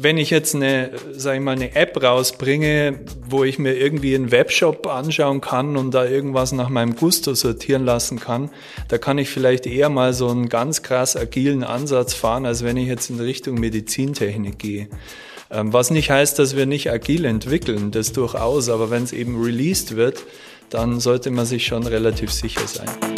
wenn ich jetzt eine, sag ich mal, eine App rausbringe, wo ich mir irgendwie einen Webshop anschauen kann und da irgendwas nach meinem Gusto sortieren lassen kann, da kann ich vielleicht eher mal so einen ganz krass agilen Ansatz fahren, als wenn ich jetzt in Richtung Medizintechnik gehe. Ähm, was nicht heißt, dass wir nicht agil entwickeln, das durchaus, aber wenn es eben released wird, dann sollte man sich schon relativ sicher sein.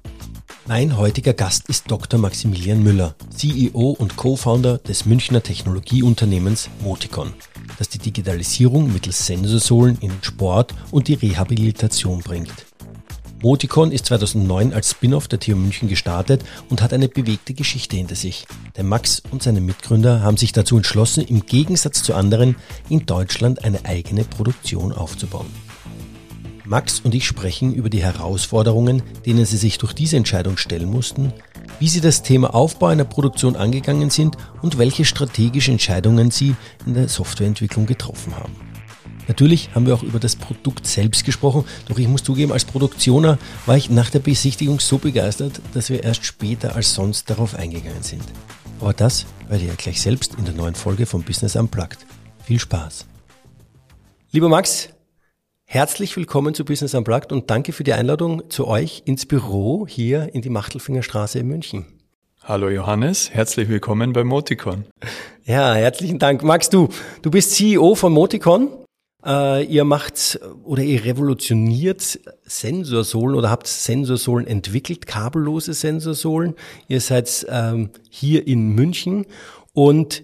Mein heutiger Gast ist Dr. Maximilian Müller, CEO und Co-Founder des Münchner Technologieunternehmens Moticon das die Digitalisierung mittels Sensorsohlen in den Sport und die Rehabilitation bringt. Moticon ist 2009 als Spin-off der TU München gestartet und hat eine bewegte Geschichte hinter sich. Der Max und seine Mitgründer haben sich dazu entschlossen, im Gegensatz zu anderen in Deutschland eine eigene Produktion aufzubauen. Max und ich sprechen über die Herausforderungen, denen sie sich durch diese Entscheidung stellen mussten, wie Sie das Thema Aufbau einer Produktion angegangen sind und welche strategischen Entscheidungen Sie in der Softwareentwicklung getroffen haben. Natürlich haben wir auch über das Produkt selbst gesprochen, doch ich muss zugeben, als Produktioner war ich nach der Besichtigung so begeistert, dass wir erst später als sonst darauf eingegangen sind. Aber das werdet ihr gleich selbst in der neuen Folge von Business Unplugged. Viel Spaß! Lieber Max, Herzlich willkommen zu Business Unplugged und danke für die Einladung zu euch ins Büro hier in die Machtelfingerstraße in München. Hallo Johannes, herzlich willkommen bei Moticon. Ja, herzlichen Dank. Max, du, du bist CEO von Moticon. Äh, ihr macht oder ihr revolutioniert Sensorsohlen oder habt Sensorsohlen entwickelt, kabellose Sensorsohlen. Ihr seid ähm, hier in München und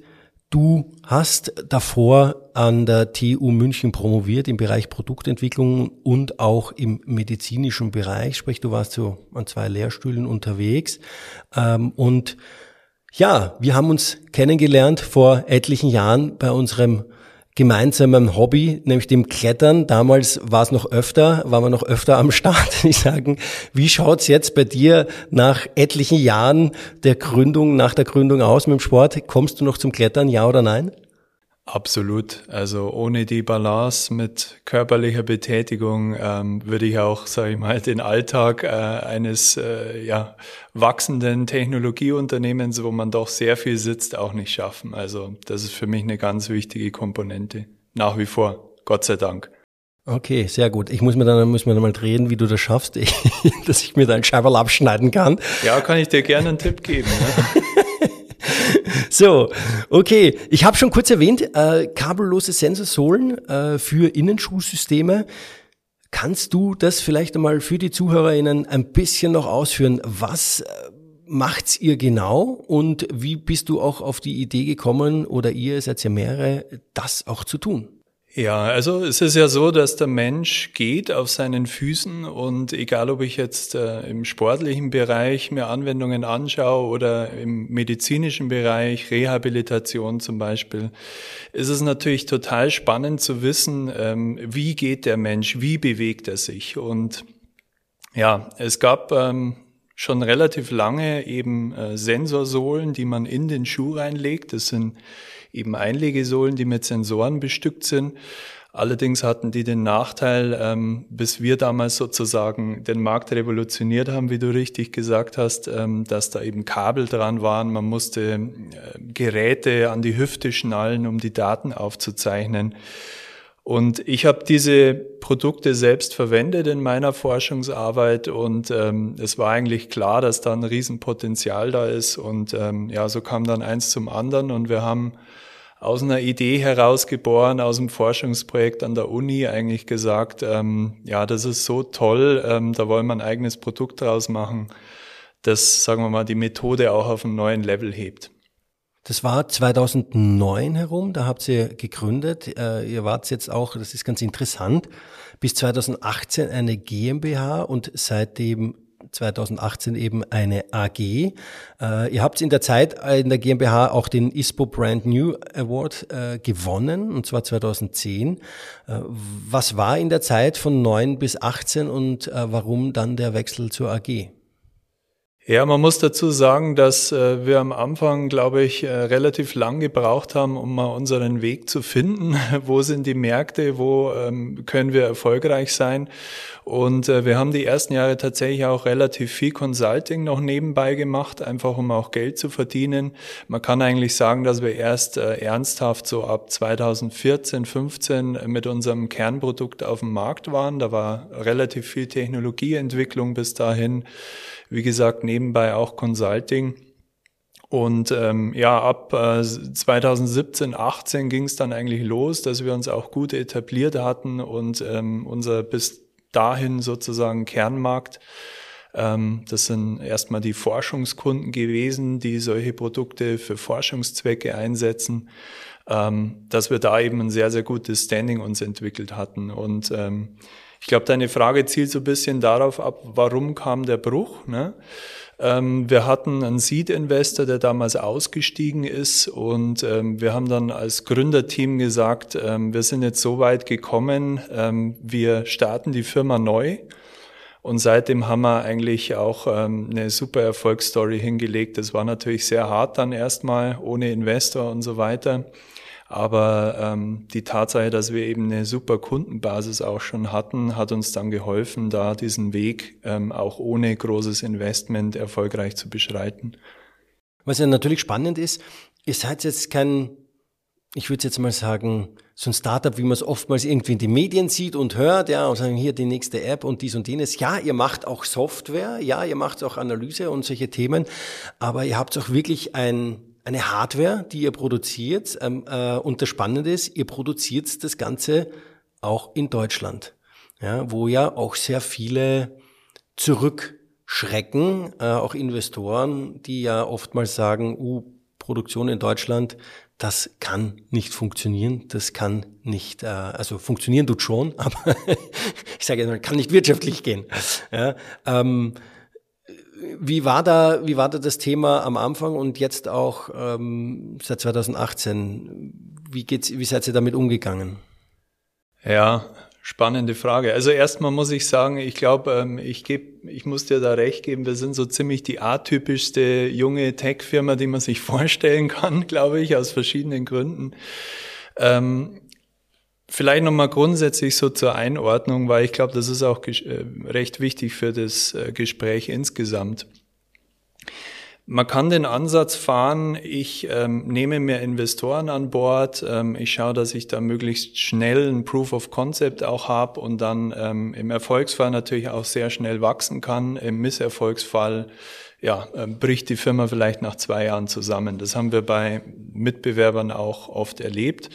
Du hast davor an der TU München promoviert im Bereich Produktentwicklung und auch im medizinischen Bereich, sprich du warst so an zwei Lehrstühlen unterwegs. Ähm, und ja, wir haben uns kennengelernt vor etlichen Jahren bei unserem gemeinsamen Hobby, nämlich dem Klettern. Damals war es noch öfter, waren wir noch öfter am Start. Ich sagen, wie schaut's jetzt bei dir nach etlichen Jahren der Gründung, nach der Gründung aus mit dem Sport? Kommst du noch zum Klettern, ja oder nein? Absolut. Also ohne die Balance mit körperlicher Betätigung ähm, würde ich auch, sage ich mal, den Alltag äh, eines äh, ja, wachsenden Technologieunternehmens, wo man doch sehr viel sitzt, auch nicht schaffen. Also das ist für mich eine ganz wichtige Komponente. Nach wie vor. Gott sei Dank. Okay, sehr gut. Ich muss mir dann, muss mir dann mal drehen, wie du das schaffst, dass ich mir dein Scheiberl abschneiden kann. Ja, kann ich dir gerne einen Tipp geben. Ne? So, okay. Ich habe schon kurz erwähnt, äh, kabellose Sensorsohlen äh, für Innenschuhsysteme. Kannst du das vielleicht einmal für die ZuhörerInnen ein bisschen noch ausführen? Was äh, macht's ihr genau und wie bist du auch auf die Idee gekommen oder ihr seid ja mehrere, das auch zu tun? Ja, also es ist ja so, dass der Mensch geht auf seinen Füßen und egal ob ich jetzt äh, im sportlichen Bereich mir Anwendungen anschaue oder im medizinischen Bereich, Rehabilitation zum Beispiel, ist es natürlich total spannend zu wissen, ähm, wie geht der Mensch, wie bewegt er sich. Und ja, es gab ähm, schon relativ lange eben äh, Sensorsohlen, die man in den Schuh reinlegt. Das sind eben Einlegesohlen, die mit Sensoren bestückt sind. Allerdings hatten die den Nachteil, ähm, bis wir damals sozusagen den Markt revolutioniert haben, wie du richtig gesagt hast, ähm, dass da eben Kabel dran waren. Man musste äh, Geräte an die Hüfte schnallen, um die Daten aufzuzeichnen. Und ich habe diese Produkte selbst verwendet in meiner Forschungsarbeit und ähm, es war eigentlich klar, dass da ein Riesenpotenzial da ist. Und ähm, ja, so kam dann eins zum anderen und wir haben aus einer Idee herausgeboren, aus dem Forschungsprojekt an der Uni eigentlich gesagt, ähm, ja, das ist so toll, ähm, da wollen wir ein eigenes Produkt draus machen, das, sagen wir mal, die Methode auch auf einen neuen Level hebt. Das war 2009 herum, da habt ihr gegründet. Äh, ihr wart jetzt auch, das ist ganz interessant, bis 2018 eine GmbH und seitdem 2018 eben eine AG. Äh, ihr habt in der Zeit in der GmbH auch den ISPO Brand New Award äh, gewonnen, und zwar 2010. Äh, was war in der Zeit von 9 bis 18 und äh, warum dann der Wechsel zur AG? Ja, man muss dazu sagen, dass äh, wir am Anfang, glaube ich, äh, relativ lang gebraucht haben, um mal unseren Weg zu finden. wo sind die Märkte? Wo ähm, können wir erfolgreich sein? Und äh, wir haben die ersten Jahre tatsächlich auch relativ viel Consulting noch nebenbei gemacht, einfach um auch Geld zu verdienen. Man kann eigentlich sagen, dass wir erst äh, ernsthaft so ab 2014, 15 mit unserem Kernprodukt auf dem Markt waren. Da war relativ viel Technologieentwicklung bis dahin. Wie gesagt, nebenbei auch Consulting. Und ähm, ja, ab äh, 2017, 18 ging es dann eigentlich los, dass wir uns auch gut etabliert hatten und ähm, unser bis dahin sozusagen Kernmarkt. Ähm, das sind erstmal die Forschungskunden gewesen, die solche Produkte für Forschungszwecke einsetzen, ähm, dass wir da eben ein sehr, sehr gutes Standing uns entwickelt hatten. Und ähm, ich glaube, deine Frage zielt so ein bisschen darauf ab, warum kam der Bruch? Ne? Ähm, wir hatten einen Seed-Investor, der damals ausgestiegen ist und ähm, wir haben dann als Gründerteam gesagt, ähm, wir sind jetzt so weit gekommen, wir starten die Firma neu. Und seitdem haben wir eigentlich auch ähm, eine super Erfolgsstory hingelegt. Das war natürlich sehr hart dann erstmal, ohne Investor und so weiter. Aber ähm, die Tatsache, dass wir eben eine super Kundenbasis auch schon hatten, hat uns dann geholfen, da diesen Weg ähm, auch ohne großes Investment erfolgreich zu beschreiten. Was ja natürlich spannend ist, ihr seid jetzt kein, ich würde jetzt mal sagen, so ein Startup, wie man es oftmals irgendwie in den Medien sieht und hört, ja, und sagen, hier die nächste App und dies und jenes. Ja, ihr macht auch Software, ja, ihr macht auch Analyse und solche Themen, aber ihr habt auch wirklich ein eine Hardware, die ihr produziert. Ähm, äh, und das Spannende ist, ihr produziert das Ganze auch in Deutschland, ja, wo ja auch sehr viele zurückschrecken, äh, auch Investoren, die ja oftmals sagen, uh, Produktion in Deutschland, das kann nicht funktionieren, das kann nicht, äh, also funktionieren tut schon, aber ich sage mal, kann nicht wirtschaftlich gehen. Ja, ähm, wie war da, wie war da das Thema am Anfang und jetzt auch ähm, seit 2018? Wie geht's, wie seid ihr damit umgegangen? Ja, spannende Frage. Also erstmal muss ich sagen, ich glaube, ähm, ich gebe, ich muss dir da recht geben, wir sind so ziemlich die atypischste junge Tech-Firma, die man sich vorstellen kann, glaube ich, aus verschiedenen Gründen. Ähm, Vielleicht nochmal grundsätzlich so zur Einordnung, weil ich glaube, das ist auch äh, recht wichtig für das äh, Gespräch insgesamt. Man kann den Ansatz fahren, ich ähm, nehme mir Investoren an Bord, ähm, ich schaue, dass ich da möglichst schnell ein Proof of Concept auch habe und dann ähm, im Erfolgsfall natürlich auch sehr schnell wachsen kann. Im Misserfolgsfall ja, äh, bricht die Firma vielleicht nach zwei Jahren zusammen. Das haben wir bei Mitbewerbern auch oft erlebt.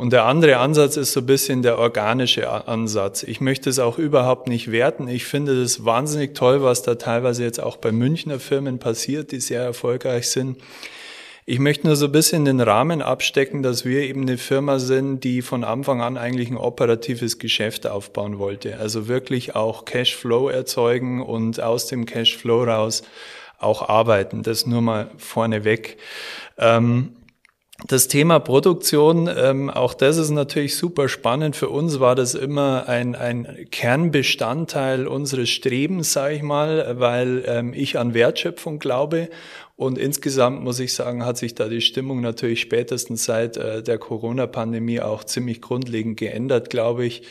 Und der andere Ansatz ist so ein bisschen der organische Ansatz. Ich möchte es auch überhaupt nicht werten. Ich finde es wahnsinnig toll, was da teilweise jetzt auch bei Münchner Firmen passiert, die sehr erfolgreich sind. Ich möchte nur so ein bisschen den Rahmen abstecken, dass wir eben eine Firma sind, die von Anfang an eigentlich ein operatives Geschäft aufbauen wollte. Also wirklich auch Cashflow erzeugen und aus dem Cashflow raus auch arbeiten. Das nur mal vorneweg. Ähm, das Thema Produktion, ähm, auch das ist natürlich super spannend. Für uns war das immer ein, ein Kernbestandteil unseres Strebens, sage ich mal, weil ähm, ich an Wertschöpfung glaube. Und insgesamt muss ich sagen, hat sich da die Stimmung natürlich spätestens seit äh, der Corona-Pandemie auch ziemlich grundlegend geändert, glaube ich.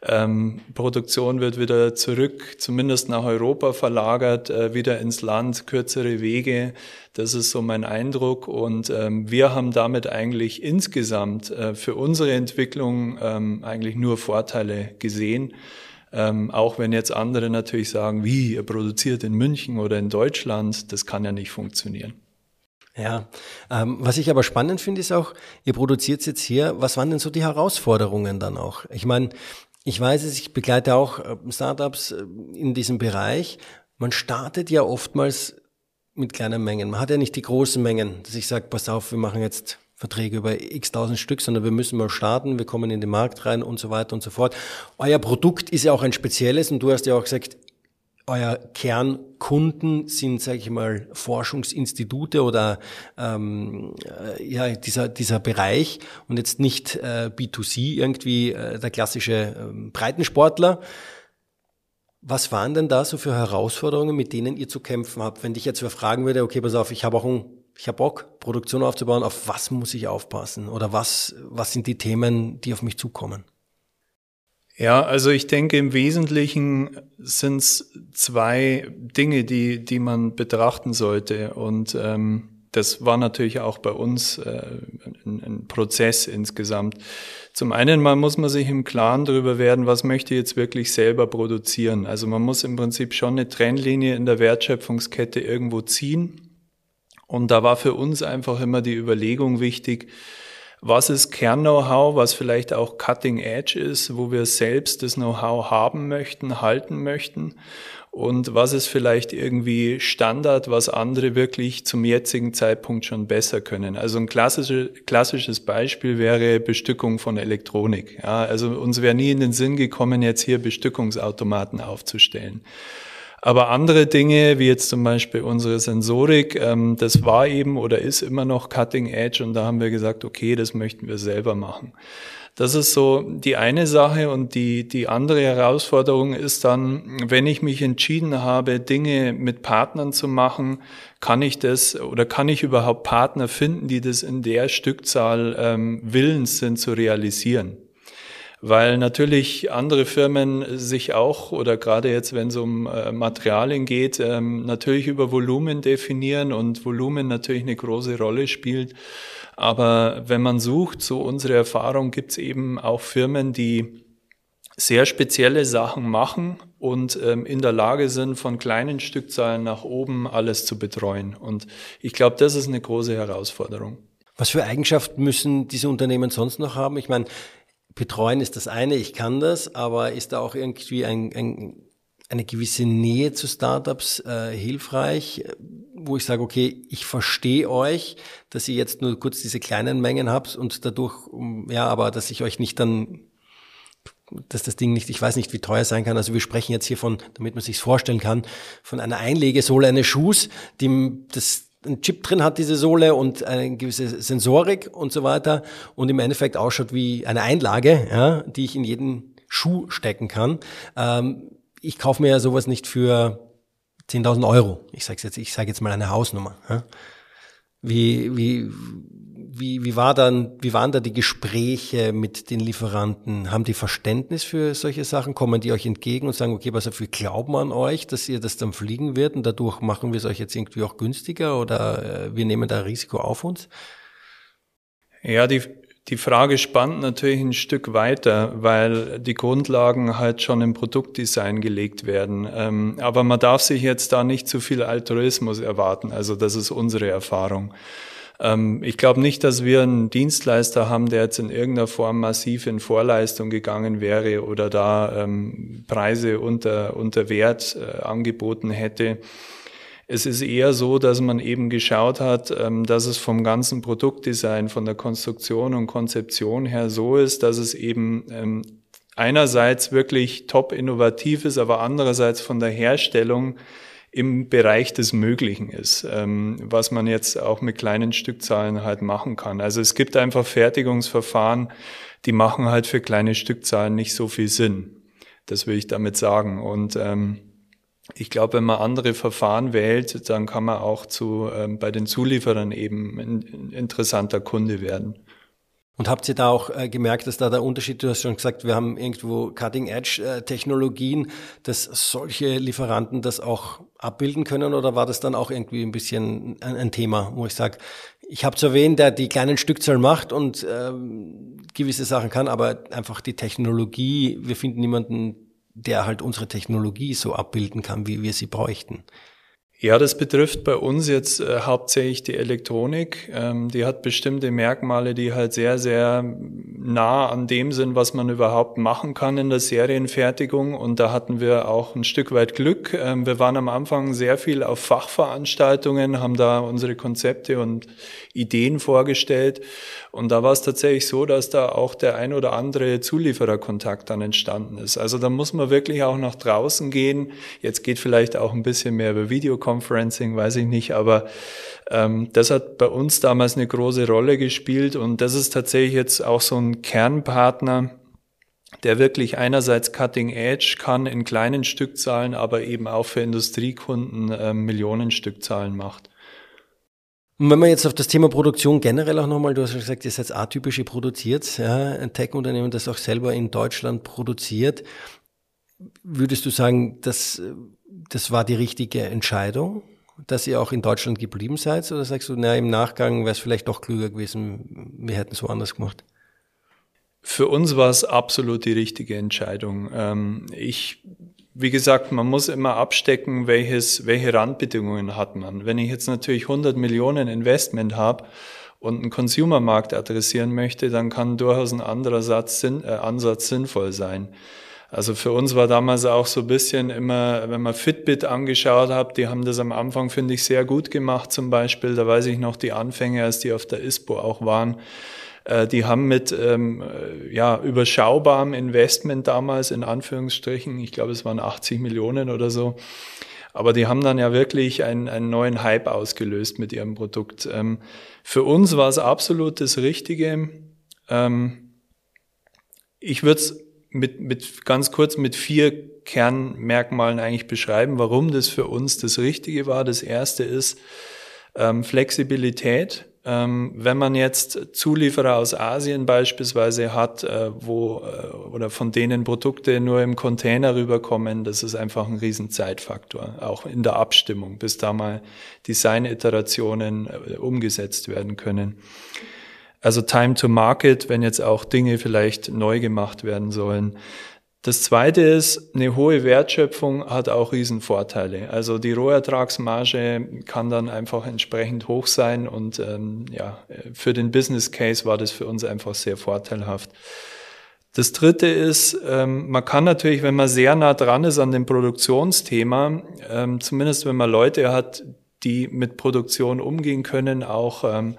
Ähm, Produktion wird wieder zurück, zumindest nach Europa verlagert, äh, wieder ins Land, kürzere Wege. Das ist so mein Eindruck. Und ähm, wir haben damit eigentlich insgesamt äh, für unsere Entwicklung ähm, eigentlich nur Vorteile gesehen. Ähm, auch wenn jetzt andere natürlich sagen, wie, ihr produziert in München oder in Deutschland, das kann ja nicht funktionieren. Ja, ähm, was ich aber spannend finde, ist auch, ihr produziert jetzt hier, was waren denn so die Herausforderungen dann auch? Ich meine, ich weiß es, ich begleite auch äh, Startups äh, in diesem Bereich. Man startet ja oftmals mit kleinen Mengen. Man hat ja nicht die großen Mengen, dass ich sage, pass auf, wir machen jetzt Verträge über x tausend Stück, sondern wir müssen mal starten, wir kommen in den Markt rein und so weiter und so fort. Euer Produkt ist ja auch ein spezielles und du hast ja auch gesagt, euer Kernkunden sind, sage ich mal, Forschungsinstitute oder ähm, äh, ja dieser dieser Bereich und jetzt nicht äh, B2C irgendwie äh, der klassische äh, Breitensportler. Was waren denn da so für Herausforderungen, mit denen ihr zu kämpfen habt? Wenn dich jetzt wer fragen würde, okay, pass auf, ich habe auch ein, ich habe Bock, Produktion aufzubauen, auf was muss ich aufpassen? Oder was, was sind die Themen, die auf mich zukommen? Ja, also ich denke, im Wesentlichen sind es zwei Dinge, die, die man betrachten sollte. Und ähm, das war natürlich auch bei uns äh, ein, ein Prozess insgesamt. Zum einen mal muss man sich im Klaren darüber werden, was möchte ich jetzt wirklich selber produzieren. Also man muss im Prinzip schon eine Trennlinie in der Wertschöpfungskette irgendwo ziehen. Und da war für uns einfach immer die Überlegung wichtig, was ist Kern-Know-how, was vielleicht auch Cutting Edge ist, wo wir selbst das Know-how haben möchten, halten möchten und was ist vielleicht irgendwie Standard, was andere wirklich zum jetzigen Zeitpunkt schon besser können. Also ein klassische, klassisches Beispiel wäre Bestückung von Elektronik. Ja, also uns wäre nie in den Sinn gekommen, jetzt hier Bestückungsautomaten aufzustellen. Aber andere Dinge, wie jetzt zum Beispiel unsere Sensorik, ähm, das war eben oder ist immer noch Cutting Edge und da haben wir gesagt, okay, das möchten wir selber machen. Das ist so die eine Sache und die, die andere Herausforderung ist dann, wenn ich mich entschieden habe, Dinge mit Partnern zu machen, kann ich das oder kann ich überhaupt Partner finden, die das in der Stückzahl ähm, willens sind zu realisieren? Weil natürlich andere Firmen sich auch oder gerade jetzt, wenn es um äh, Materialien geht, ähm, natürlich über Volumen definieren und Volumen natürlich eine große Rolle spielt. Aber wenn man sucht, so unsere Erfahrung, gibt es eben auch Firmen, die sehr spezielle Sachen machen und ähm, in der Lage sind, von kleinen Stückzahlen nach oben alles zu betreuen. Und ich glaube, das ist eine große Herausforderung. Was für Eigenschaften müssen diese Unternehmen sonst noch haben? Ich meine, betreuen ist das eine, ich kann das, aber ist da auch irgendwie ein, ein, eine gewisse Nähe zu Startups äh, hilfreich, wo ich sage, okay, ich verstehe euch, dass ihr jetzt nur kurz diese kleinen Mengen habt und dadurch, ja, aber dass ich euch nicht dann dass das Ding nicht, ich weiß nicht, wie teuer sein kann. Also wir sprechen jetzt hier von, damit man sich vorstellen kann, von einer Einlegesohle eines Schuhs, die das ein Chip drin hat, diese Sohle und eine gewisse Sensorik und so weiter und im Endeffekt ausschaut wie eine Einlage, ja, die ich in jeden Schuh stecken kann. Ähm, ich kaufe mir ja sowas nicht für 10.000 Euro. Ich sage jetzt, ich sage jetzt mal eine Hausnummer. Ja. Wie, wie, wie, wie, war dann, wie waren da die Gespräche mit den Lieferanten? Haben die Verständnis für solche Sachen? Kommen die euch entgegen und sagen, okay, was wir glauben an euch, dass ihr das dann fliegen wird und dadurch machen wir es euch jetzt irgendwie auch günstiger oder äh, wir nehmen da Risiko auf uns? Ja, die, die Frage spannt natürlich ein Stück weiter, weil die Grundlagen halt schon im Produktdesign gelegt werden. Ähm, aber man darf sich jetzt da nicht zu viel Altruismus erwarten. Also das ist unsere Erfahrung. Ähm, ich glaube nicht, dass wir einen Dienstleister haben, der jetzt in irgendeiner Form massiv in Vorleistung gegangen wäre oder da ähm, Preise unter, unter Wert äh, angeboten hätte. Es ist eher so, dass man eben geschaut hat, ähm, dass es vom ganzen Produktdesign, von der Konstruktion und Konzeption her so ist, dass es eben ähm, einerseits wirklich top innovativ ist, aber andererseits von der Herstellung im Bereich des Möglichen ist, ähm, was man jetzt auch mit kleinen Stückzahlen halt machen kann. Also es gibt einfach Fertigungsverfahren, die machen halt für kleine Stückzahlen nicht so viel Sinn. Das will ich damit sagen. Und ähm, ich glaube, wenn man andere Verfahren wählt, dann kann man auch zu, ähm, bei den Zulieferern eben ein interessanter Kunde werden. Und habt ihr da auch äh, gemerkt, dass da der Unterschied, du hast schon gesagt, wir haben irgendwo Cutting-Edge-Technologien, dass solche Lieferanten das auch abbilden können oder war das dann auch irgendwie ein bisschen ein, ein Thema, wo ich sage, ich habe zwar wen, der die kleinen Stückzahlen macht und ähm, gewisse Sachen kann, aber einfach die Technologie, wir finden niemanden, der halt unsere Technologie so abbilden kann, wie wir sie bräuchten. Ja, das betrifft bei uns jetzt äh, hauptsächlich die Elektronik. Ähm, die hat bestimmte Merkmale, die halt sehr, sehr nah an dem sind, was man überhaupt machen kann in der Serienfertigung. Und da hatten wir auch ein Stück weit Glück. Ähm, wir waren am Anfang sehr viel auf Fachveranstaltungen, haben da unsere Konzepte und Ideen vorgestellt. Und da war es tatsächlich so, dass da auch der ein oder andere Zuliefererkontakt dann entstanden ist. Also da muss man wirklich auch nach draußen gehen. Jetzt geht vielleicht auch ein bisschen mehr über Videokonferenzen Conferencing, weiß ich nicht, aber ähm, das hat bei uns damals eine große Rolle gespielt und das ist tatsächlich jetzt auch so ein Kernpartner, der wirklich einerseits Cutting Edge kann in kleinen Stückzahlen, aber eben auch für Industriekunden äh, Millionen Stückzahlen macht. Und wenn man jetzt auf das Thema Produktion generell auch nochmal, du hast ja gesagt, ihr seid atypisch, ihr produziert, ja, ein Tech-Unternehmen, das auch selber in Deutschland produziert. Würdest du sagen, dass das war die richtige Entscheidung, dass ihr auch in Deutschland geblieben seid? Oder sagst du, na, im Nachgang wäre es vielleicht doch klüger gewesen, wir hätten es so anders gemacht? Für uns war es absolut die richtige Entscheidung. Ähm, ich, wie gesagt, man muss immer abstecken, welches, welche Randbedingungen hat man. Wenn ich jetzt natürlich 100 Millionen Investment habe und einen Consumermarkt adressieren möchte, dann kann durchaus ein anderer Satz, äh, Ansatz sinnvoll sein. Also für uns war damals auch so ein bisschen immer, wenn man Fitbit angeschaut hat, die haben das am Anfang, finde ich, sehr gut gemacht zum Beispiel. Da weiß ich noch die Anfänge, als die auf der ISPO auch waren. Äh, die haben mit ähm, ja, überschaubarem Investment damals, in Anführungsstrichen, ich glaube es waren 80 Millionen oder so, aber die haben dann ja wirklich einen, einen neuen Hype ausgelöst mit ihrem Produkt. Ähm, für uns war es absolut das Richtige. Ähm, ich würde es mit, mit ganz kurz mit vier Kernmerkmalen eigentlich beschreiben, warum das für uns das Richtige war. Das erste ist ähm, Flexibilität. Ähm, wenn man jetzt Zulieferer aus Asien beispielsweise hat, äh, wo äh, oder von denen Produkte nur im Container rüberkommen, das ist einfach ein Riesenzeitfaktor, auch in der Abstimmung, bis da mal Design-Iterationen äh, umgesetzt werden können. Also Time to Market, wenn jetzt auch Dinge vielleicht neu gemacht werden sollen. Das zweite ist, eine hohe Wertschöpfung hat auch Riesenvorteile. Also die Rohertragsmarge kann dann einfach entsprechend hoch sein und ähm, ja, für den Business Case war das für uns einfach sehr vorteilhaft. Das dritte ist, ähm, man kann natürlich, wenn man sehr nah dran ist an dem Produktionsthema, ähm, zumindest wenn man Leute hat, die mit Produktion umgehen können, auch ähm,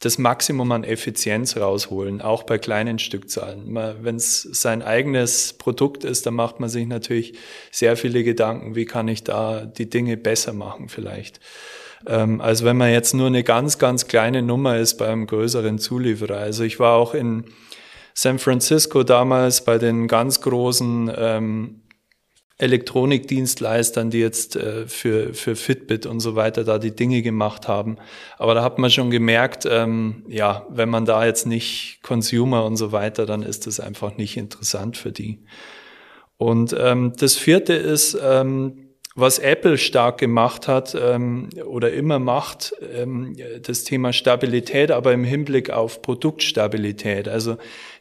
das Maximum an Effizienz rausholen, auch bei kleinen Stückzahlen. Wenn es sein eigenes Produkt ist, dann macht man sich natürlich sehr viele Gedanken, wie kann ich da die Dinge besser machen vielleicht. Ähm, also wenn man jetzt nur eine ganz, ganz kleine Nummer ist beim größeren Zulieferer. Also ich war auch in San Francisco damals bei den ganz großen ähm, Elektronikdienstleistern, die jetzt äh, für, für Fitbit und so weiter da die Dinge gemacht haben. Aber da hat man schon gemerkt, ähm, ja, wenn man da jetzt nicht Consumer und so weiter, dann ist das einfach nicht interessant für die. Und ähm, das vierte ist, ähm, was Apple stark gemacht hat ähm, oder immer macht, ähm, das Thema Stabilität, aber im Hinblick auf Produktstabilität. Also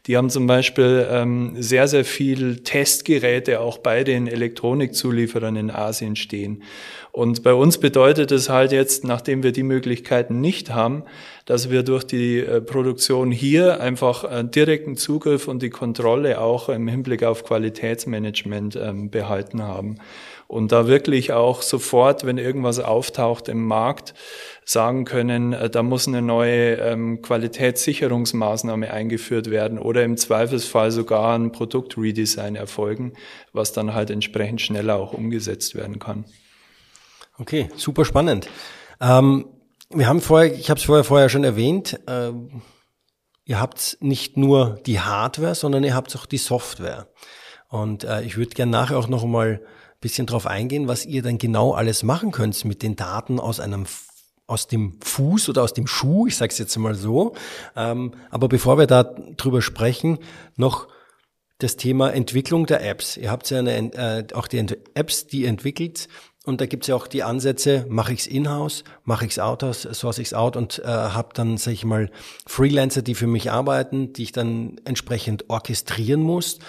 die haben zum Beispiel ähm, sehr, sehr viel Testgeräte auch bei den Elektronikzulieferern in Asien stehen. Und bei uns bedeutet es halt jetzt, nachdem wir die Möglichkeiten nicht haben, dass wir durch die äh, Produktion hier einfach äh, direkten Zugriff und die Kontrolle auch im Hinblick auf Qualitätsmanagement ähm, behalten haben und da wirklich auch sofort, wenn irgendwas auftaucht im Markt, sagen können, äh, da muss eine neue ähm, Qualitätssicherungsmaßnahme eingeführt werden oder im Zweifelsfall sogar ein Produktredesign erfolgen, was dann halt entsprechend schneller auch umgesetzt werden kann. Okay, super spannend. Ähm, wir haben vorher, ich habe es vorher vorher schon erwähnt, äh, ihr habt nicht nur die Hardware, sondern ihr habt auch die Software. Und äh, ich würde gerne nachher auch noch mal bisschen drauf eingehen, was ihr dann genau alles machen könnt mit den Daten aus einem aus dem Fuß oder aus dem Schuh, ich sage es jetzt mal so. Ähm, aber bevor wir da drüber sprechen, noch das Thema Entwicklung der Apps. Ihr habt ja eine, äh, auch die Apps, die entwickelt. Und da gibt's ja auch die Ansätze, mache ich's in-house, mache ich's out-house, source ich's out und äh, habe dann, sage ich mal, Freelancer, die für mich arbeiten, die ich dann entsprechend orchestrieren muss.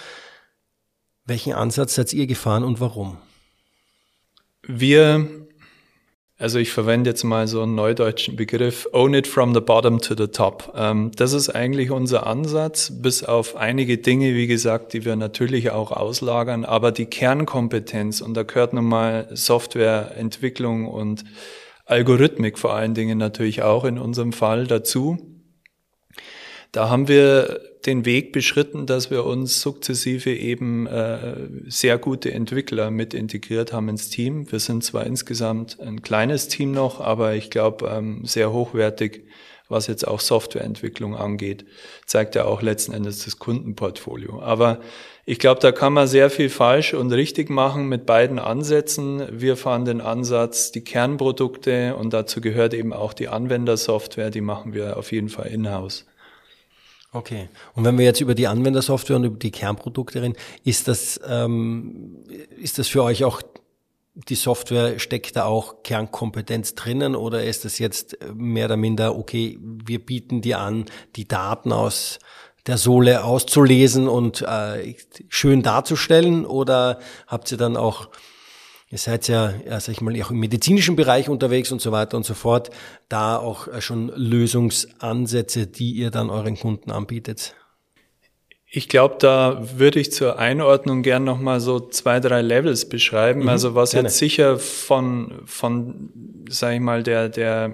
Welchen Ansatz seid ihr gefahren und warum? Wir Also ich verwende jetzt mal so einen neudeutschen Begriff, own it from the bottom to the top. Ähm, das ist eigentlich unser Ansatz, bis auf einige Dinge, wie gesagt, die wir natürlich auch auslagern, aber die Kernkompetenz, und da gehört nun mal Softwareentwicklung und Algorithmik vor allen Dingen natürlich auch in unserem Fall dazu. Da haben wir den Weg beschritten, dass wir uns sukzessive eben äh, sehr gute Entwickler mit integriert haben ins Team. Wir sind zwar insgesamt ein kleines Team noch, aber ich glaube ähm, sehr hochwertig, was jetzt auch Softwareentwicklung angeht, zeigt ja auch letzten Endes das Kundenportfolio. Aber ich glaube, da kann man sehr viel falsch und richtig machen mit beiden Ansätzen. Wir fahren den Ansatz, die Kernprodukte und dazu gehört eben auch die Anwendersoftware, die machen wir auf jeden Fall in-house. Okay. Und wenn wir jetzt über die Anwendersoftware und über die Kernprodukte reden, ist das, ähm, ist das für euch auch die Software, steckt da auch Kernkompetenz drinnen oder ist das jetzt mehr oder minder, okay, wir bieten dir an, die Daten aus der Sohle auszulesen und äh, schön darzustellen oder habt ihr dann auch Ihr seid ja, ja, sag ich mal, auch im medizinischen Bereich unterwegs und so weiter und so fort. Da auch äh, schon Lösungsansätze, die ihr dann euren Kunden anbietet. Ich glaube, da würde ich zur Einordnung gern nochmal so zwei, drei Levels beschreiben. Mhm, also was gerne. jetzt sicher von, von, sag ich mal, der, der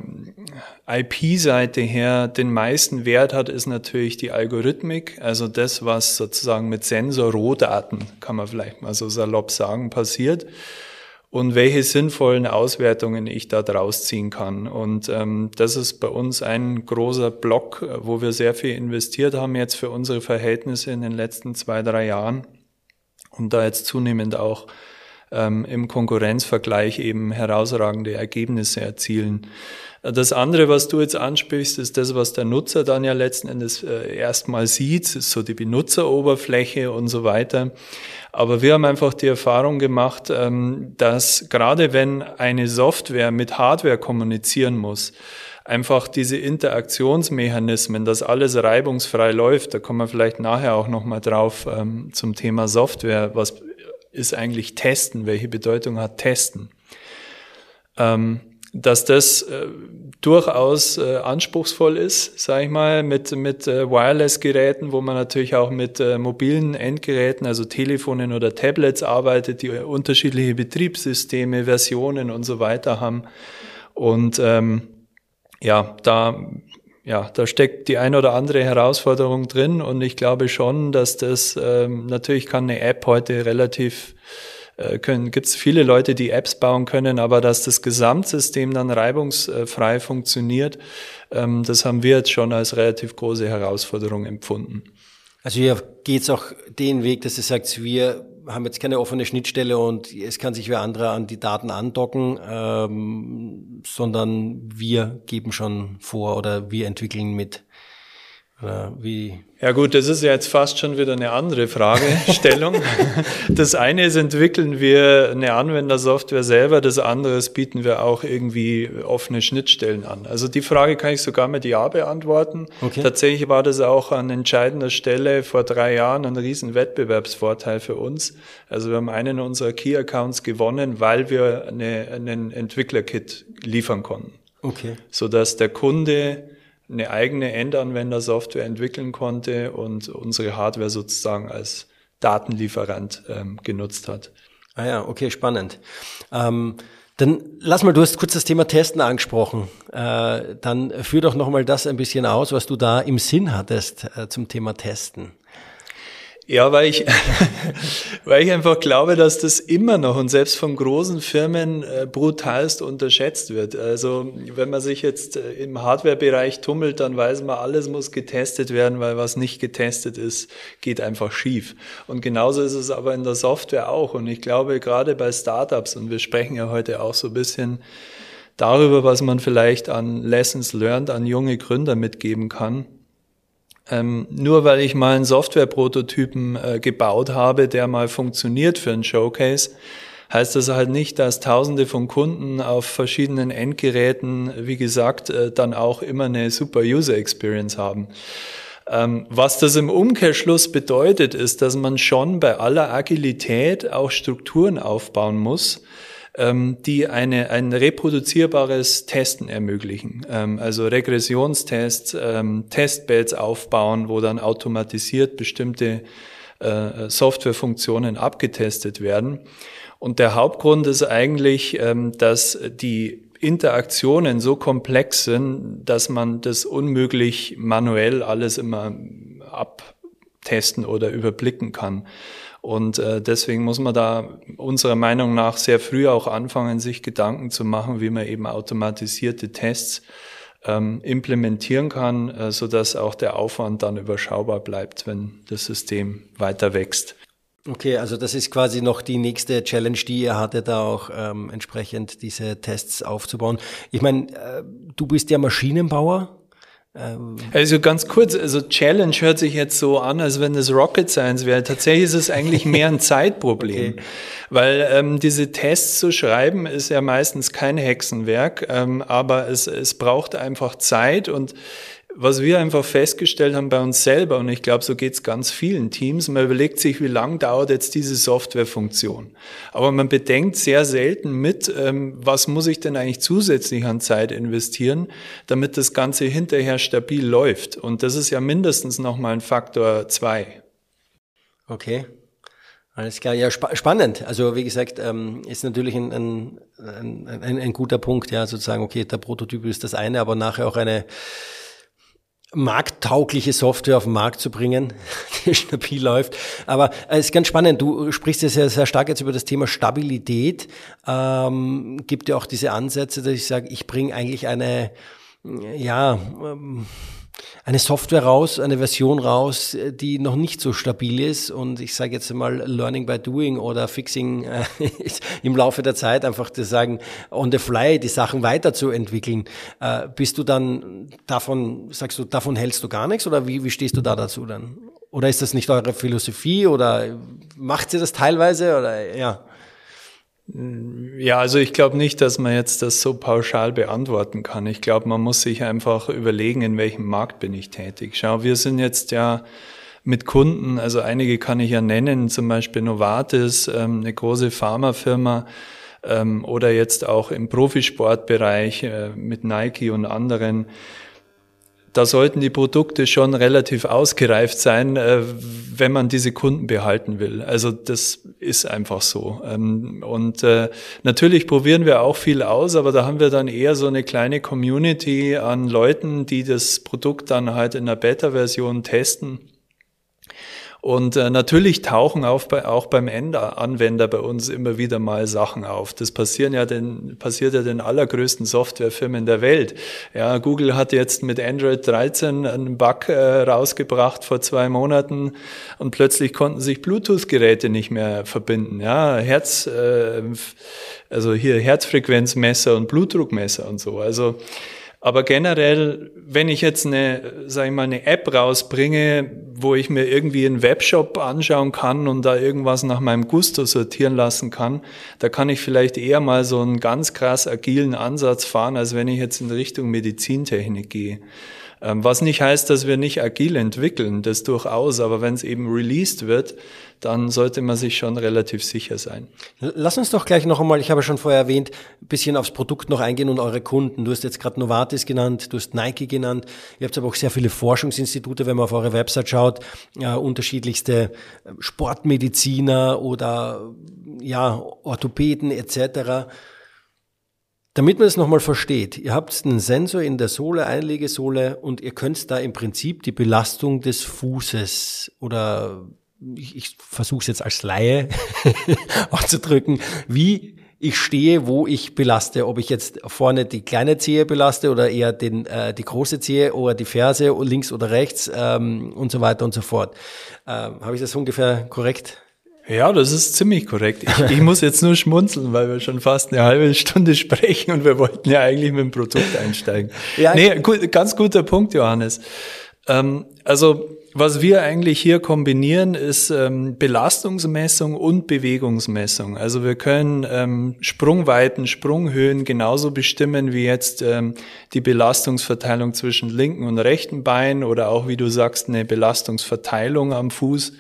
IP-Seite her den meisten Wert hat, ist natürlich die Algorithmik. Also das, was sozusagen mit Sensor-Rohdaten, kann man vielleicht mal so salopp sagen, passiert und welche sinnvollen Auswertungen ich da draus ziehen kann. Und ähm, das ist bei uns ein großer Block, wo wir sehr viel investiert haben jetzt für unsere Verhältnisse in den letzten zwei, drei Jahren und da jetzt zunehmend auch ähm, im Konkurrenzvergleich eben herausragende Ergebnisse erzielen. Das andere, was du jetzt ansprichst, ist das, was der Nutzer dann ja letzten Endes äh, erstmal sieht, so die Benutzeroberfläche und so weiter. Aber wir haben einfach die Erfahrung gemacht, ähm, dass gerade wenn eine Software mit Hardware kommunizieren muss, einfach diese Interaktionsmechanismen, dass alles reibungsfrei läuft, da kommen wir vielleicht nachher auch nochmal drauf ähm, zum Thema Software. Was ist eigentlich Testen? Welche Bedeutung hat Testen? Ähm, dass das äh, durchaus äh, anspruchsvoll ist, sage ich mal, mit, mit äh, Wireless-Geräten, wo man natürlich auch mit äh, mobilen Endgeräten, also Telefonen oder Tablets arbeitet, die unterschiedliche Betriebssysteme, Versionen und so weiter haben. Und ähm, ja, da ja, da steckt die ein oder andere Herausforderung drin und ich glaube schon, dass das ähm, natürlich kann eine App heute relativ äh, gibt es viele Leute, die Apps bauen können, aber dass das Gesamtsystem dann reibungsfrei funktioniert, ähm, das haben wir jetzt schon als relativ große Herausforderung empfunden. Also hier geht es auch den Weg, dass ihr sagt, wir haben jetzt keine offene Schnittstelle und es kann sich wer andere an die Daten andocken, ähm, sondern wir geben schon vor oder wir entwickeln mit. Wie? Ja gut, das ist ja jetzt fast schon wieder eine andere Fragestellung. das eine ist, entwickeln wir eine Anwendersoftware selber, das andere ist, bieten wir auch irgendwie offene Schnittstellen an. Also die Frage kann ich sogar mit Ja beantworten. Okay. Tatsächlich war das auch an entscheidender Stelle vor drei Jahren ein riesen Wettbewerbsvorteil für uns. Also wir haben einen unserer Key-Accounts gewonnen, weil wir eine, einen Entwickler-Kit liefern konnten. Okay. Sodass der Kunde eine eigene Endanwendersoftware entwickeln konnte und unsere Hardware sozusagen als Datenlieferant ähm, genutzt hat. Ah ja, okay, spannend. Ähm, dann lass mal, du hast kurz das Thema Testen angesprochen. Äh, dann führ doch nochmal das ein bisschen aus, was du da im Sinn hattest äh, zum Thema Testen. Ja, weil ich, weil ich einfach glaube, dass das immer noch und selbst von großen Firmen äh, brutalst unterschätzt wird. Also wenn man sich jetzt äh, im Hardware-Bereich tummelt, dann weiß man, alles muss getestet werden, weil was nicht getestet ist, geht einfach schief. Und genauso ist es aber in der Software auch. Und ich glaube, gerade bei Startups, und wir sprechen ja heute auch so ein bisschen darüber, was man vielleicht an Lessons learned an junge Gründer mitgeben kann, ähm, nur weil ich mal einen Softwareprototypen äh, gebaut habe, der mal funktioniert für einen Showcase, heißt das halt nicht, dass Tausende von Kunden auf verschiedenen Endgeräten, wie gesagt, äh, dann auch immer eine super User Experience haben. Ähm, was das im Umkehrschluss bedeutet, ist, dass man schon bei aller Agilität auch Strukturen aufbauen muss, ähm, die eine, ein reproduzierbares Testen ermöglichen. Ähm, also Regressionstests, ähm, Testbeds aufbauen, wo dann automatisiert bestimmte äh, Softwarefunktionen abgetestet werden. Und der Hauptgrund ist eigentlich, ähm, dass die Interaktionen so komplex sind, dass man das unmöglich manuell alles immer abtesten oder überblicken kann. Und äh, deswegen muss man da unserer Meinung nach sehr früh auch anfangen, sich Gedanken zu machen, wie man eben automatisierte Tests ähm, implementieren kann, äh, so dass auch der Aufwand dann überschaubar bleibt, wenn das System weiter wächst. Okay, also das ist quasi noch die nächste Challenge, die ihr hattet, da auch ähm, entsprechend diese Tests aufzubauen. Ich meine, äh, du bist ja Maschinenbauer. Ähm, also ganz kurz, also Challenge hört sich jetzt so an, als wenn es Rocket Science wäre. Tatsächlich ist es eigentlich mehr ein Zeitproblem, okay. weil ähm, diese Tests zu schreiben ist ja meistens kein Hexenwerk, ähm, aber es, es braucht einfach Zeit und was wir einfach festgestellt haben bei uns selber, und ich glaube, so geht es ganz vielen Teams, man überlegt sich, wie lang dauert jetzt diese Softwarefunktion. Aber man bedenkt sehr selten mit, ähm, was muss ich denn eigentlich zusätzlich an Zeit investieren, damit das Ganze hinterher stabil läuft. Und das ist ja mindestens nochmal ein Faktor zwei. Okay. Alles klar, ja, spa spannend. Also wie gesagt, ähm, ist natürlich ein, ein, ein, ein guter Punkt, ja, sozusagen, okay, der Prototyp ist das eine, aber nachher auch eine markttaugliche Software auf den Markt zu bringen, die stabil läuft. Aber äh, es ist ganz spannend, du sprichst ja sehr, sehr stark jetzt über das Thema Stabilität. Ähm, gibt ja auch diese Ansätze, dass ich sage, ich bringe eigentlich eine, ja, ähm, eine Software raus, eine Version raus, die noch nicht so stabil ist und ich sage jetzt mal Learning by Doing oder Fixing äh, im Laufe der Zeit einfach zu sagen, on the fly die Sachen weiterzuentwickeln. Äh, bist du dann davon, sagst du, davon hältst du gar nichts oder wie, wie stehst du da dazu dann? Oder ist das nicht eure Philosophie oder macht ihr das teilweise oder ja? Ja, also ich glaube nicht, dass man jetzt das so pauschal beantworten kann. Ich glaube, man muss sich einfach überlegen, in welchem Markt bin ich tätig. Schau, wir sind jetzt ja mit Kunden, also einige kann ich ja nennen, zum Beispiel Novartis, ähm, eine große Pharmafirma, ähm, oder jetzt auch im Profisportbereich äh, mit Nike und anderen da sollten die Produkte schon relativ ausgereift sein, äh, wenn man diese Kunden behalten will. Also das ist einfach so. Ähm, und äh, natürlich probieren wir auch viel aus, aber da haben wir dann eher so eine kleine Community an Leuten, die das Produkt dann halt in der Beta-Version testen und äh, natürlich tauchen auch, bei, auch beim Endanwender bei uns immer wieder mal Sachen auf. Das passieren ja den, passiert ja den allergrößten Softwarefirmen der Welt. Ja, Google hat jetzt mit Android 13 einen Bug äh, rausgebracht vor zwei Monaten und plötzlich konnten sich Bluetooth-Geräte nicht mehr verbinden. Ja, Herz, äh, also hier Herzfrequenzmesser und Blutdruckmesser und so. Also aber generell, wenn ich jetzt eine, sag ich mal, eine App rausbringe, wo ich mir irgendwie einen Webshop anschauen kann und da irgendwas nach meinem Gusto sortieren lassen kann, da kann ich vielleicht eher mal so einen ganz krass agilen Ansatz fahren, als wenn ich jetzt in Richtung Medizintechnik gehe. Ähm, was nicht heißt, dass wir nicht agil entwickeln, das durchaus, aber wenn es eben released wird, dann sollte man sich schon relativ sicher sein. Lass uns doch gleich noch einmal, ich habe schon vorher erwähnt, bisschen aufs Produkt noch eingehen und eure Kunden. Du hast jetzt gerade Novartis genannt, du hast Nike genannt. Ihr habt aber auch sehr viele Forschungsinstitute, wenn man auf eure Website schaut, äh, unterschiedlichste Sportmediziner oder ja, Orthopäden etc. Damit man es nochmal versteht, ihr habt einen Sensor in der Sohle, Einlegesohle und ihr könnt da im Prinzip die Belastung des Fußes oder ich, ich versuche es jetzt als Laie auszudrücken, wie ich stehe, wo ich belaste, ob ich jetzt vorne die kleine Zehe belaste oder eher den, äh, die große Zehe oder die Ferse links oder rechts ähm, und so weiter und so fort. Ähm, Habe ich das ungefähr korrekt ja, das ist ziemlich korrekt. Ich, ich, muss jetzt nur schmunzeln, weil wir schon fast eine halbe Stunde sprechen und wir wollten ja eigentlich mit dem Produkt einsteigen. Ja, nee, gut, ganz guter Punkt, Johannes. Ähm, also, was wir eigentlich hier kombinieren, ist ähm, Belastungsmessung und Bewegungsmessung. Also wir können ähm, Sprungweiten, Sprunghöhen genauso bestimmen wie jetzt ähm, die Belastungsverteilung zwischen linken und rechten Bein oder auch, wie du sagst, eine Belastungsverteilung am Fuß.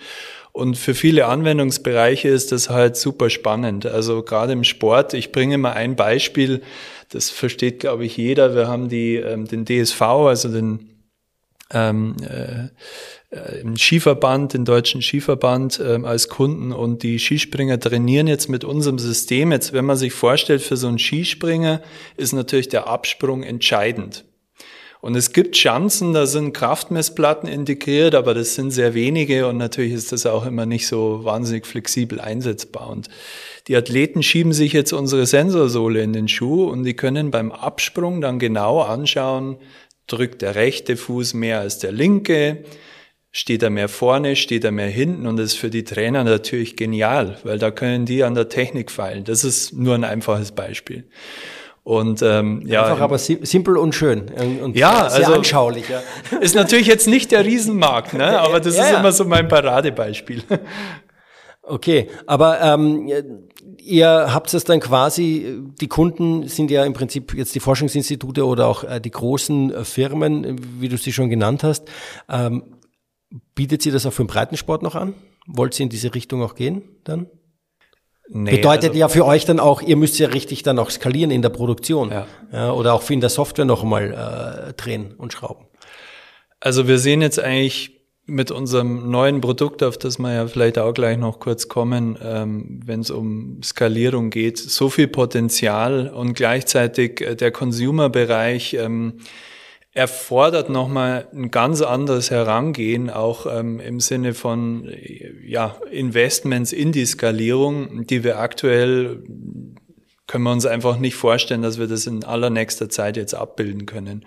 Und für viele Anwendungsbereiche ist das halt super spannend. Also gerade im Sport, ich bringe mal ein Beispiel, das versteht, glaube ich, jeder. Wir haben die, ähm, den DSV, also den ähm, äh, im Skiverband, den deutschen Skiverband ähm, als Kunden und die Skispringer trainieren jetzt mit unserem System. Jetzt, wenn man sich vorstellt, für so einen Skispringer ist natürlich der Absprung entscheidend. Und es gibt Chancen, da sind Kraftmessplatten integriert, aber das sind sehr wenige und natürlich ist das auch immer nicht so wahnsinnig flexibel einsetzbar. Und die Athleten schieben sich jetzt unsere Sensorsohle in den Schuh und die können beim Absprung dann genau anschauen, drückt der rechte Fuß mehr als der linke, steht er mehr vorne, steht er mehr hinten und das ist für die Trainer natürlich genial, weil da können die an der Technik feilen. Das ist nur ein einfaches Beispiel. Und ähm, ja, einfach aber simpel und schön und ja, sehr also, anschaulich. Ja. Ist natürlich jetzt nicht der Riesenmarkt, ne? aber das ja, ist ja. immer so mein Paradebeispiel. Okay, aber ähm, ihr habt es dann quasi, die Kunden sind ja im Prinzip jetzt die Forschungsinstitute oder auch äh, die großen äh, Firmen, wie du sie schon genannt hast. Ähm, Bietet sie das auch für den Breitensport noch an? Wollt sie in diese Richtung auch gehen dann? Nee, Bedeutet also, ja für euch dann auch, ihr müsst ja richtig dann auch skalieren in der Produktion ja. ja oder auch in der Software noch mal äh, drehen und schrauben. Also wir sehen jetzt eigentlich mit unserem neuen Produkt, auf das wir ja vielleicht auch gleich noch kurz kommen, ähm, wenn es um Skalierung geht, so viel Potenzial und gleichzeitig äh, der Consumer-Bereich ähm, erfordert nochmal ein ganz anderes Herangehen, auch ähm, im Sinne von ja, Investments in die Skalierung, die wir aktuell können wir uns einfach nicht vorstellen, dass wir das in allernächster Zeit jetzt abbilden können.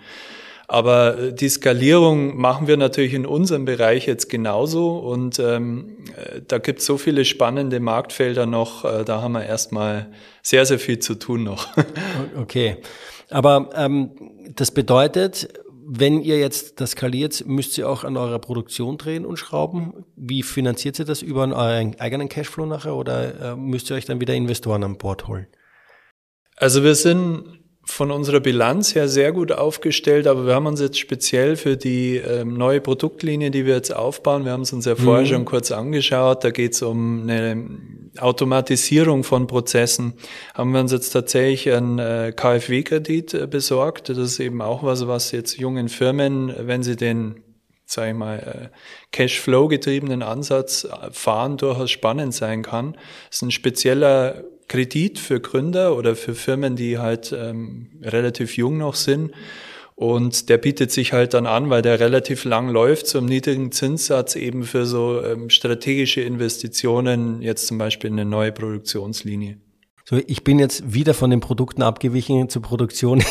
Aber äh, die Skalierung machen wir natürlich in unserem Bereich jetzt genauso und ähm, äh, da gibt es so viele spannende Marktfelder noch, äh, da haben wir erstmal sehr, sehr viel zu tun noch. Okay. Aber ähm, das bedeutet, wenn ihr jetzt das skaliert, müsst ihr auch an eurer Produktion drehen und schrauben. Wie finanziert ihr das über euren eigenen Cashflow nachher oder äh, müsst ihr euch dann wieder Investoren an Bord holen? Also wir sind von unserer Bilanz her sehr gut aufgestellt, aber wir haben uns jetzt speziell für die ähm, neue Produktlinie, die wir jetzt aufbauen, wir haben es uns ja vorher mhm. schon kurz angeschaut, da geht es um eine Automatisierung von Prozessen, haben wir uns jetzt tatsächlich einen äh, KfW-Kredit äh, besorgt. Das ist eben auch was, was jetzt jungen Firmen, wenn sie den sage ich mal, äh, Cashflow-getriebenen Ansatz äh, fahren, durchaus spannend sein kann. Das ist ein spezieller Kredit für Gründer oder für Firmen, die halt ähm, relativ jung noch sind. Und der bietet sich halt dann an, weil der relativ lang läuft, zum niedrigen Zinssatz eben für so ähm, strategische Investitionen, jetzt zum Beispiel eine neue Produktionslinie. So, ich bin jetzt wieder von den Produkten abgewichen zur Produktion.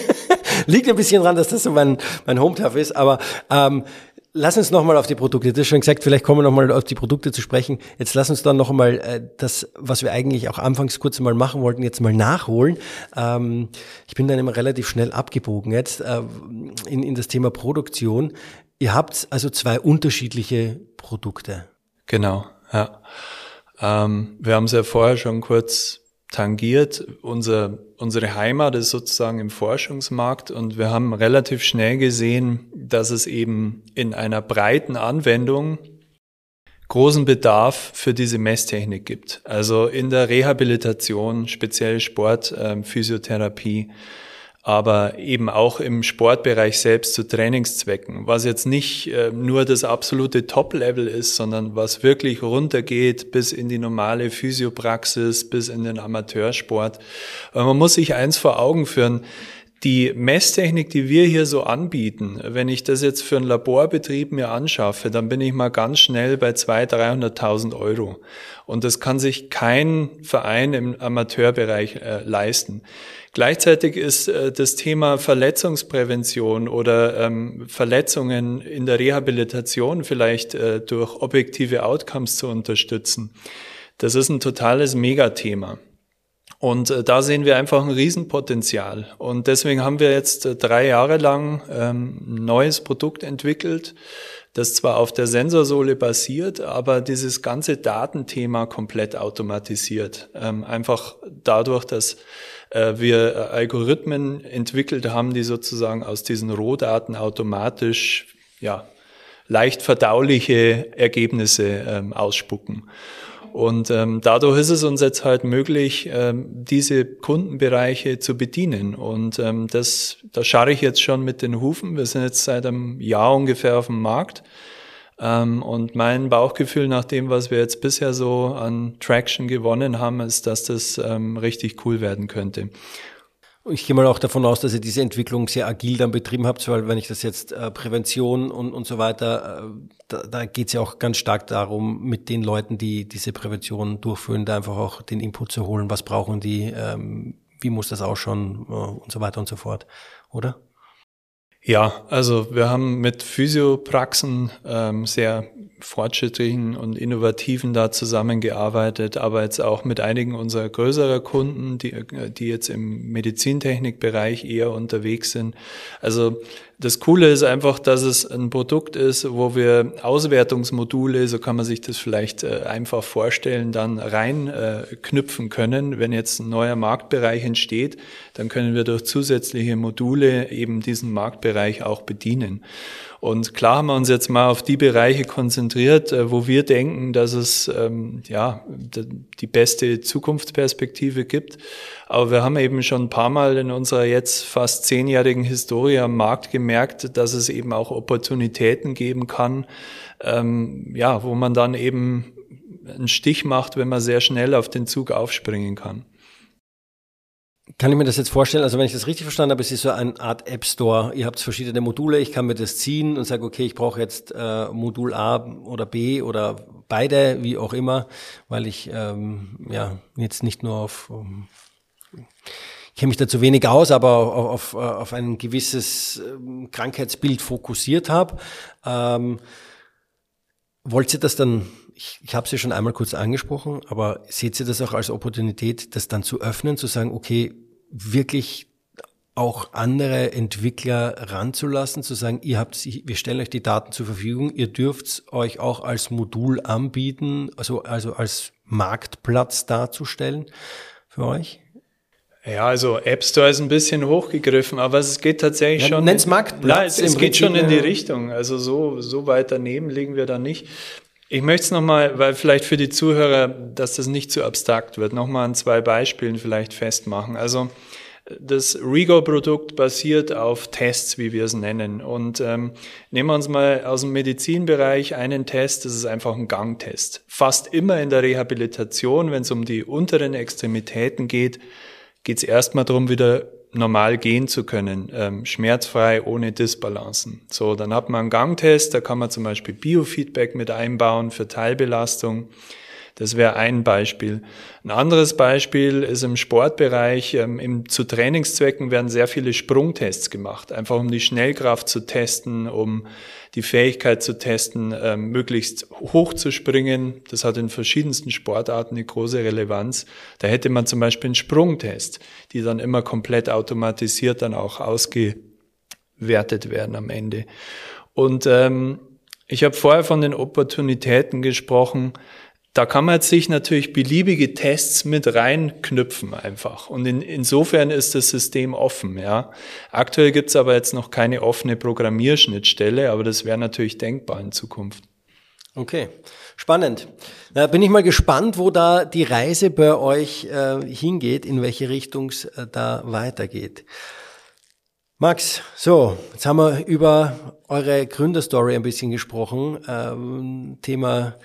Liegt ein bisschen dran, dass das so mein, mein Home-Turf ist, aber ähm, Lass uns nochmal auf die Produkte, du hast schon gesagt, vielleicht kommen wir nochmal auf die Produkte zu sprechen. Jetzt lass uns dann nochmal äh, das, was wir eigentlich auch anfangs kurz mal machen wollten, jetzt mal nachholen. Ähm, ich bin dann immer relativ schnell abgebogen jetzt äh, in, in das Thema Produktion. Ihr habt also zwei unterschiedliche Produkte. Genau, ja. Ähm, wir haben es ja vorher schon kurz tangiert. Unser, unsere Heimat ist sozusagen im Forschungsmarkt und wir haben relativ schnell gesehen, dass es eben in einer breiten Anwendung großen Bedarf für diese Messtechnik gibt. Also in der Rehabilitation, speziell Sport, äh, Physiotherapie, aber eben auch im Sportbereich selbst zu Trainingszwecken, was jetzt nicht äh, nur das absolute Top-Level ist, sondern was wirklich runtergeht bis in die normale Physiopraxis, bis in den Amateursport. Aber man muss sich eins vor Augen führen, die Messtechnik, die wir hier so anbieten, wenn ich das jetzt für einen Laborbetrieb mir anschaffe, dann bin ich mal ganz schnell bei 200.000, 300.000 Euro. Und das kann sich kein Verein im Amateurbereich äh, leisten. Gleichzeitig ist äh, das Thema Verletzungsprävention oder ähm, Verletzungen in der Rehabilitation vielleicht äh, durch objektive Outcomes zu unterstützen. Das ist ein totales Megathema. Und äh, da sehen wir einfach ein Riesenpotenzial. Und deswegen haben wir jetzt äh, drei Jahre lang ähm, ein neues Produkt entwickelt, das zwar auf der Sensorsohle basiert, aber dieses ganze Datenthema komplett automatisiert. Ähm, einfach dadurch, dass äh, wir äh, Algorithmen entwickelt haben, die sozusagen aus diesen Rohdaten automatisch ja, leicht verdauliche Ergebnisse ähm, ausspucken. Und ähm, dadurch ist es uns jetzt halt möglich, ähm, diese Kundenbereiche zu bedienen. Und ähm, das, da scharre ich jetzt schon mit den Hufen. Wir sind jetzt seit einem Jahr ungefähr auf dem Markt. Ähm, und mein Bauchgefühl nach dem, was wir jetzt bisher so an Traction gewonnen haben, ist, dass das ähm, richtig cool werden könnte. Ich gehe mal auch davon aus, dass ihr diese Entwicklung sehr agil dann betrieben habt, weil wenn ich das jetzt äh, Prävention und, und so weiter, äh, da, da geht es ja auch ganz stark darum, mit den Leuten, die diese Prävention durchführen, da einfach auch den Input zu holen, was brauchen die, ähm, wie muss das ausschauen? Äh, und so weiter und so fort, oder? Ja, also wir haben mit Physiopraxen ähm, sehr fortschrittlichen und innovativen da zusammengearbeitet, aber jetzt auch mit einigen unserer größeren Kunden, die, die jetzt im Medizintechnikbereich eher unterwegs sind. Also das Coole ist einfach, dass es ein Produkt ist, wo wir Auswertungsmodule, so kann man sich das vielleicht äh, einfach vorstellen, dann reinknüpfen äh, können. Wenn jetzt ein neuer Marktbereich entsteht, dann können wir durch zusätzliche Module eben diesen Marktbereich auch bedienen. Und klar haben wir uns jetzt mal auf die Bereiche konzentriert, äh, wo wir denken, dass es ähm, ja die beste Zukunftsperspektive gibt. Aber wir haben eben schon ein paar Mal in unserer jetzt fast zehnjährigen Historie am Markt gemerkt, dass es eben auch Opportunitäten geben kann, ähm, ja, wo man dann eben einen Stich macht, wenn man sehr schnell auf den Zug aufspringen kann. Kann ich mir das jetzt vorstellen? Also wenn ich das richtig verstanden habe, es ist so eine Art App Store. Ihr habt verschiedene Module, ich kann mir das ziehen und sage, okay, ich brauche jetzt äh, Modul A oder B oder beide, wie auch immer, weil ich ähm, ja jetzt nicht nur auf um, ich kenne mich da zu wenig aus, aber auf, auf, auf ein gewisses ähm, Krankheitsbild fokussiert habe. Ähm, wollt ihr das dann ich, ich habe es ja schon einmal kurz angesprochen, aber seht ihr das auch als Opportunität, das dann zu öffnen, zu sagen, okay, wirklich auch andere Entwickler ranzulassen, zu sagen, ihr habt, wir stellen euch die Daten zur Verfügung, ihr dürft euch auch als Modul anbieten, also, also als Marktplatz darzustellen für euch? Ja, also App Store ist ein bisschen hochgegriffen, aber es geht tatsächlich ja, schon. Nenn's Marktplatz. Nein, es, es geht schon in die Richtung. Also so, so weit daneben liegen wir da nicht. Ich möchte es nochmal, weil vielleicht für die Zuhörer, dass das nicht zu abstrakt wird, nochmal an zwei Beispielen vielleicht festmachen. Also das Rego-Produkt basiert auf Tests, wie wir es nennen. Und ähm, nehmen wir uns mal aus dem Medizinbereich einen Test, das ist einfach ein Gangtest. Fast immer in der Rehabilitation, wenn es um die unteren Extremitäten geht, geht es erstmal darum, wieder normal gehen zu können, ähm, schmerzfrei, ohne Disbalancen. So, dann hat man einen Gangtest, da kann man zum Beispiel Biofeedback mit einbauen für Teilbelastung. Das wäre ein Beispiel. Ein anderes Beispiel ist im Sportbereich. Ähm, im, zu Trainingszwecken werden sehr viele Sprungtests gemacht, einfach um die Schnellkraft zu testen, um die Fähigkeit zu testen, ähm, möglichst hoch zu springen. Das hat in verschiedensten Sportarten eine große Relevanz. Da hätte man zum Beispiel einen Sprungtest, die dann immer komplett automatisiert dann auch ausgewertet werden am Ende. Und ähm, ich habe vorher von den Opportunitäten gesprochen. Da kann man sich natürlich beliebige Tests mit reinknüpfen einfach. Und in, insofern ist das System offen. Ja. Aktuell gibt es aber jetzt noch keine offene Programmierschnittstelle, aber das wäre natürlich denkbar in Zukunft. Okay, spannend. Da bin ich mal gespannt, wo da die Reise bei euch äh, hingeht, in welche Richtung es äh, da weitergeht. Max, so, jetzt haben wir über eure Gründerstory ein bisschen gesprochen. Ähm, Thema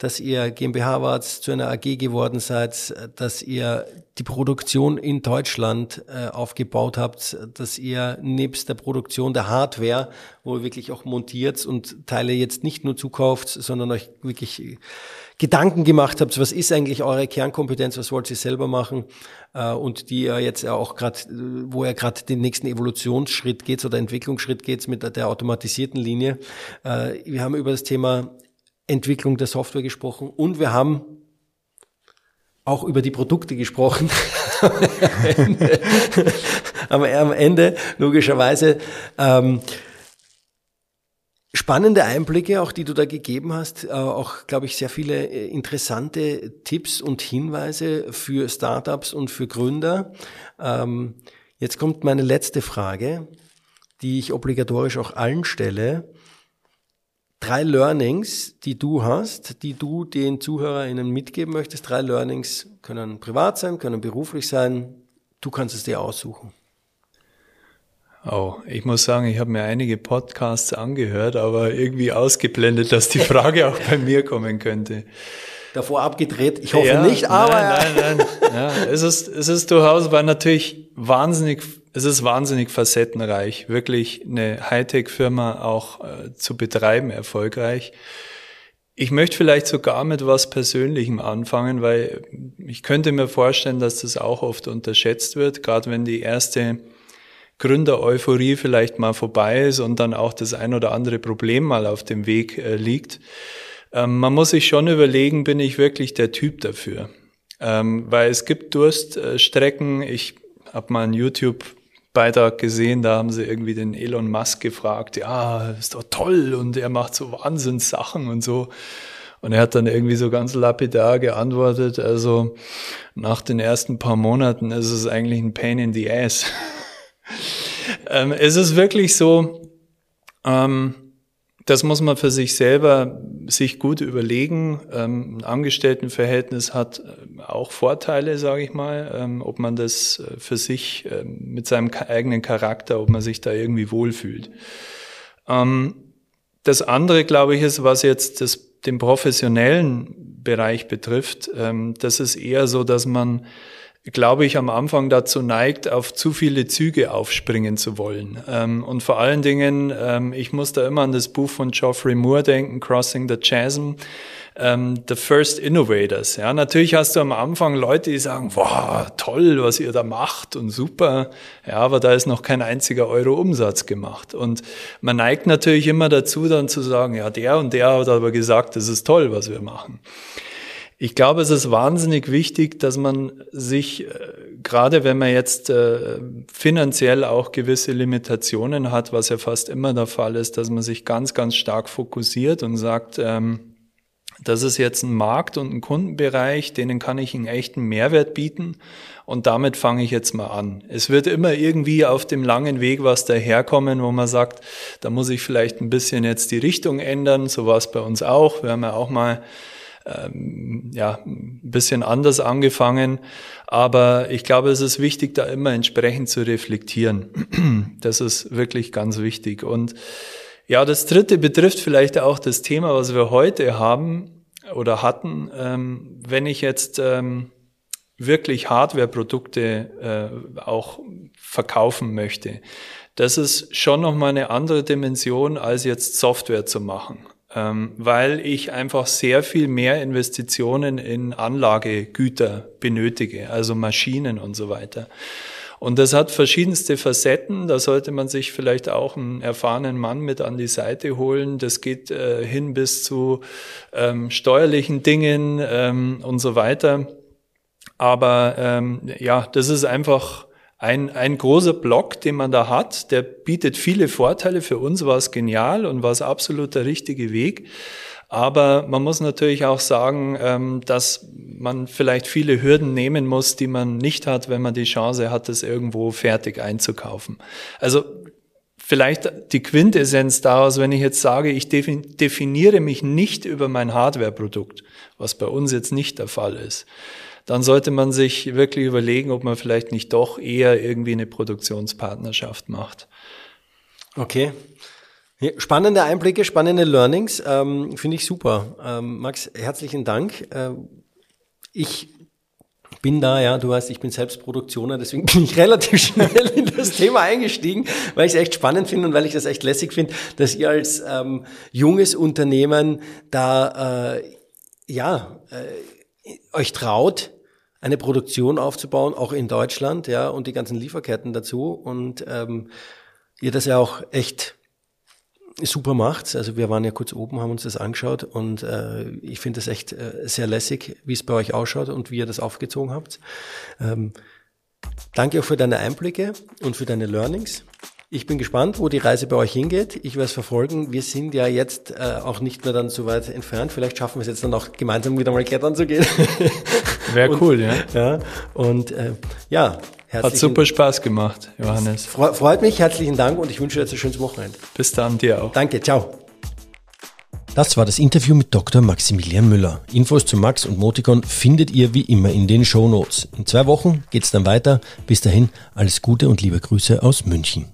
dass ihr GmbH wart, zu einer AG geworden seid, dass ihr die Produktion in Deutschland äh, aufgebaut habt, dass ihr nebst der Produktion der Hardware, wo ihr wirklich auch montiert und Teile jetzt nicht nur zukauft, sondern euch wirklich Gedanken gemacht habt, was ist eigentlich eure Kernkompetenz, was wollt ihr selber machen äh, und die ihr jetzt auch gerade, wo ihr gerade den nächsten Evolutionsschritt geht oder Entwicklungsschritt geht mit der automatisierten Linie. Äh, wir haben über das Thema Entwicklung der Software gesprochen und wir haben auch über die Produkte gesprochen. am, Ende, am Ende, logischerweise. Ähm, spannende Einblicke, auch die du da gegeben hast, äh, auch, glaube ich, sehr viele äh, interessante Tipps und Hinweise für Startups und für Gründer. Ähm, jetzt kommt meine letzte Frage, die ich obligatorisch auch allen stelle. Drei Learnings, die du hast, die du den ZuhörerInnen mitgeben möchtest. Drei Learnings können privat sein, können beruflich sein. Du kannst es dir aussuchen. Oh, ich muss sagen, ich habe mir einige Podcasts angehört, aber irgendwie ausgeblendet, dass die Frage auch bei mir kommen könnte. Davor abgedreht, ich hoffe ja, nicht, aber. Nein, nein, nein. Ja, es ist, es ist durchaus, weil natürlich wahnsinnig, es ist wahnsinnig facettenreich, wirklich eine Hightech-Firma auch äh, zu betreiben, erfolgreich. Ich möchte vielleicht sogar mit was Persönlichem anfangen, weil ich könnte mir vorstellen, dass das auch oft unterschätzt wird, gerade wenn die erste Gründer-Euphorie vielleicht mal vorbei ist und dann auch das ein oder andere Problem mal auf dem Weg äh, liegt. Ähm, man muss sich schon überlegen, bin ich wirklich der Typ dafür? Ähm, weil es gibt Durststrecken. Ich habe mal einen YouTube-Beitrag gesehen, da haben sie irgendwie den Elon Musk gefragt, ja, ist doch toll und er macht so Wahnsinnssachen und so. Und er hat dann irgendwie so ganz lapidar geantwortet, also nach den ersten paar Monaten ist es eigentlich ein Pain in the Ass. ähm, es ist wirklich so, ähm, das muss man für sich selber sich gut überlegen. Ähm, ein Angestelltenverhältnis hat äh, auch Vorteile, sage ich mal, ähm, ob man das äh, für sich äh, mit seinem eigenen Charakter, ob man sich da irgendwie wohlfühlt. Ähm, das andere, glaube ich, ist, was jetzt das, den professionellen Bereich betrifft, ähm, das ist eher so, dass man glaube ich, am Anfang dazu neigt, auf zu viele Züge aufspringen zu wollen. Ähm, und vor allen Dingen, ähm, ich muss da immer an das Buch von Geoffrey Moore denken, Crossing the Chasm. Ähm, the First Innovators. Ja, natürlich hast du am Anfang Leute, die sagen, wow, toll, was ihr da macht und super. Ja, aber da ist noch kein einziger Euro Umsatz gemacht. Und man neigt natürlich immer dazu, dann zu sagen, ja, der und der hat aber gesagt, das ist toll, was wir machen. Ich glaube, es ist wahnsinnig wichtig, dass man sich, äh, gerade wenn man jetzt äh, finanziell auch gewisse Limitationen hat, was ja fast immer der Fall ist, dass man sich ganz, ganz stark fokussiert und sagt, ähm, das ist jetzt ein Markt und ein Kundenbereich, denen kann ich einen echten Mehrwert bieten und damit fange ich jetzt mal an. Es wird immer irgendwie auf dem langen Weg was daherkommen, wo man sagt, da muss ich vielleicht ein bisschen jetzt die Richtung ändern. So war es bei uns auch. Wir haben ja auch mal ähm, ja, ein bisschen anders angefangen. Aber ich glaube, es ist wichtig, da immer entsprechend zu reflektieren. Das ist wirklich ganz wichtig. Und ja, das dritte betrifft vielleicht auch das Thema, was wir heute haben oder hatten. Ähm, wenn ich jetzt ähm, wirklich Hardware-Produkte äh, auch verkaufen möchte, das ist schon nochmal eine andere Dimension, als jetzt Software zu machen weil ich einfach sehr viel mehr Investitionen in Anlagegüter benötige, also Maschinen und so weiter. Und das hat verschiedenste Facetten. Da sollte man sich vielleicht auch einen erfahrenen Mann mit an die Seite holen. Das geht äh, hin bis zu ähm, steuerlichen Dingen ähm, und so weiter. Aber ähm, ja, das ist einfach ein, ein großer Block, den man da hat, der bietet viele Vorteile. Für uns war es genial und war es absolut der richtige Weg. Aber man muss natürlich auch sagen, ähm, dass man vielleicht viele Hürden nehmen muss, die man nicht hat, wenn man die Chance hat, das irgendwo fertig einzukaufen. Also vielleicht die Quintessenz daraus, wenn ich jetzt sage, ich definiere mich nicht über mein Hardware-Produkt, was bei uns jetzt nicht der Fall ist dann sollte man sich wirklich überlegen, ob man vielleicht nicht doch eher irgendwie eine Produktionspartnerschaft macht. Okay. Spannende Einblicke, spannende Learnings, ähm, finde ich super. Ähm, Max, herzlichen Dank. Ähm, ich bin da, ja, du weißt, ich bin selbst Produktioner, deswegen bin ich relativ schnell in das Thema eingestiegen, weil ich es echt spannend finde und weil ich das echt lässig finde, dass ihr als ähm, junges Unternehmen da, äh, ja, äh, euch traut, eine Produktion aufzubauen, auch in Deutschland, ja, und die ganzen Lieferketten dazu. Und ähm, ihr das ja auch echt super macht. Also wir waren ja kurz oben, haben uns das angeschaut und äh, ich finde das echt äh, sehr lässig, wie es bei euch ausschaut und wie ihr das aufgezogen habt. Ähm, danke auch für deine Einblicke und für deine Learnings. Ich bin gespannt, wo die Reise bei euch hingeht. Ich werde es verfolgen. Wir sind ja jetzt äh, auch nicht mehr dann so weit entfernt. Vielleicht schaffen wir es jetzt dann auch gemeinsam wieder mal klettern zu gehen. Wäre cool, ja. ja. Und äh, ja, Hat super Spaß gemacht, Johannes. Freut mich, herzlichen Dank und ich wünsche dir jetzt ein schönes Wochenende. Bis dann, dir auch. Danke, ciao. Das war das Interview mit Dr. Maximilian Müller. Infos zu Max und Moticon findet ihr wie immer in den Show Notes. In zwei Wochen geht's dann weiter. Bis dahin alles Gute und liebe Grüße aus München.